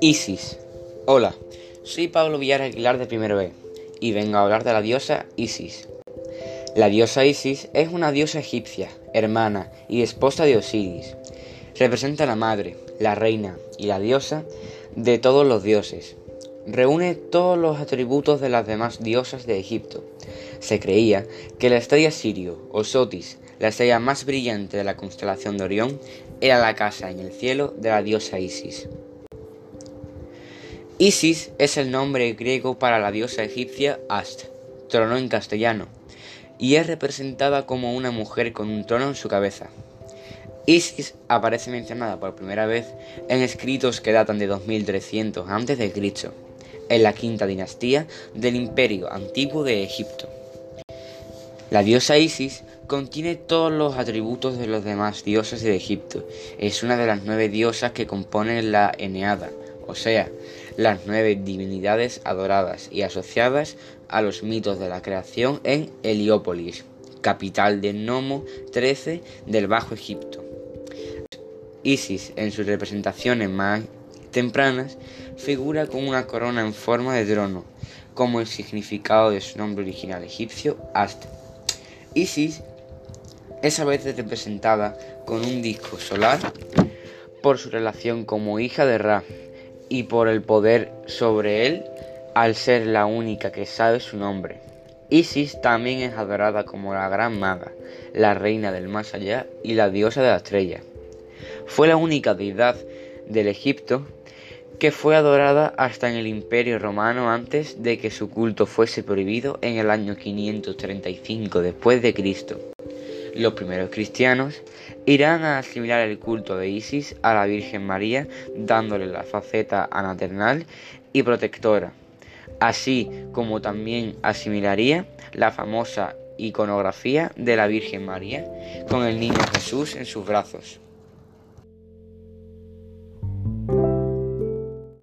Isis. Hola, soy Pablo Villar Aguilar de Primero B y vengo a hablar de la diosa Isis. La diosa Isis es una diosa egipcia, hermana y esposa de Osiris. Representa a la madre, la reina y la diosa de todos los dioses. Reúne todos los atributos de las demás diosas de Egipto. Se creía que la estrella Sirio o la estrella más brillante de la constelación de Orión, era la casa en el cielo de la diosa Isis. Isis es el nombre griego para la diosa egipcia Ast, trono en castellano, y es representada como una mujer con un trono en su cabeza. Isis aparece mencionada por primera vez en escritos que datan de 2300 a.C., en la quinta dinastía del Imperio Antiguo de Egipto. La diosa Isis contiene todos los atributos de los demás dioses de Egipto. Es una de las nueve diosas que componen la Eneada, o sea, las nueve divinidades adoradas y asociadas a los mitos de la creación en Heliópolis, capital del Nomo 13 del Bajo Egipto. Isis, en sus representaciones más tempranas, figura con una corona en forma de trono, como el significado de su nombre original egipcio, Ast. Isis es a veces representada con un disco solar por su relación como hija de Ra, y por el poder sobre él al ser la única que sabe su nombre. Isis también es adorada como la gran maga, la reina del más allá y la diosa de la estrella. Fue la única deidad del Egipto que fue adorada hasta en el Imperio Romano antes de que su culto fuese prohibido en el año 535 después de Cristo. Los primeros cristianos irán a asimilar el culto de Isis a la Virgen María, dándole la faceta anaternal y protectora, así como también asimilaría la famosa iconografía de la Virgen María con el niño Jesús en sus brazos.